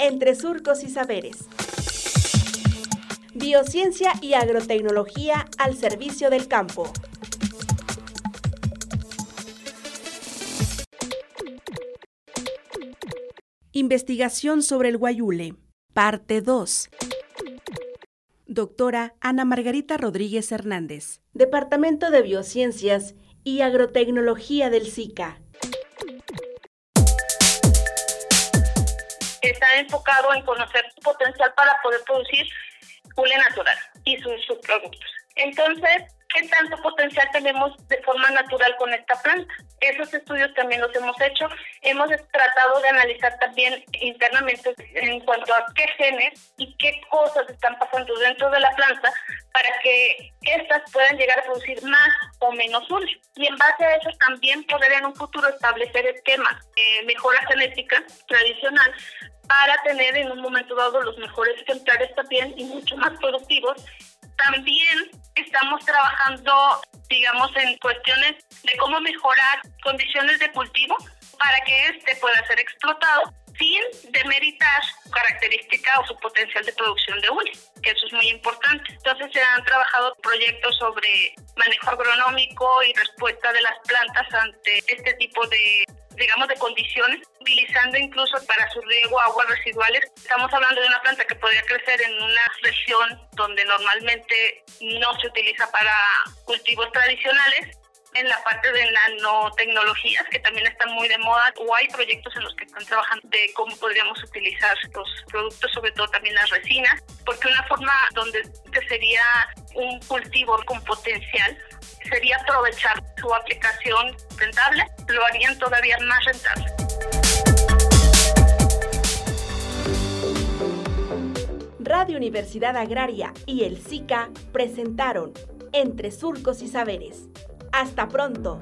entre surcos y saberes. Biociencia y agrotecnología al servicio del campo. Investigación sobre el guayule. Parte 2. Doctora Ana Margarita Rodríguez Hernández. Departamento de Biociencias y Agrotecnología del SICA. Está enfocado en conocer su potencial para poder producir hule natural y sus subproductos. Entonces, ¿qué tanto potencial tenemos de forma natural con esta planta? Esos estudios también los hemos hecho. Hemos tratado de analizar también internamente en cuanto a qué genes y qué cosas están pasando dentro de la planta para que éstas puedan llegar a producir más o menos hule. Y en base a eso también poder en un futuro establecer esquemas de mejora genética tradicional para tener en un momento dado los mejores ejemplares también y mucho más productivos. También estamos trabajando, digamos, en cuestiones de cómo mejorar condiciones de cultivo para que éste pueda ser explotado sin demeritar su característica o su potencial de producción de hule, que eso es muy importante. Entonces se han trabajado proyectos sobre manejo agronómico y respuesta de las plantas ante este tipo de digamos, de condiciones, utilizando incluso para su riego aguas residuales. Estamos hablando de una planta que podría crecer en una región donde normalmente no se utiliza para cultivos tradicionales en la parte de nanotecnologías que también están muy de moda o hay proyectos en los que están trabajando de cómo podríamos utilizar los productos, sobre todo también las resinas, porque una forma donde sería un cultivo con potencial sería aprovechar su aplicación rentable, lo harían todavía más rentable. Radio Universidad Agraria y el SICA presentaron Entre Surcos y Saberes. Hasta pronto.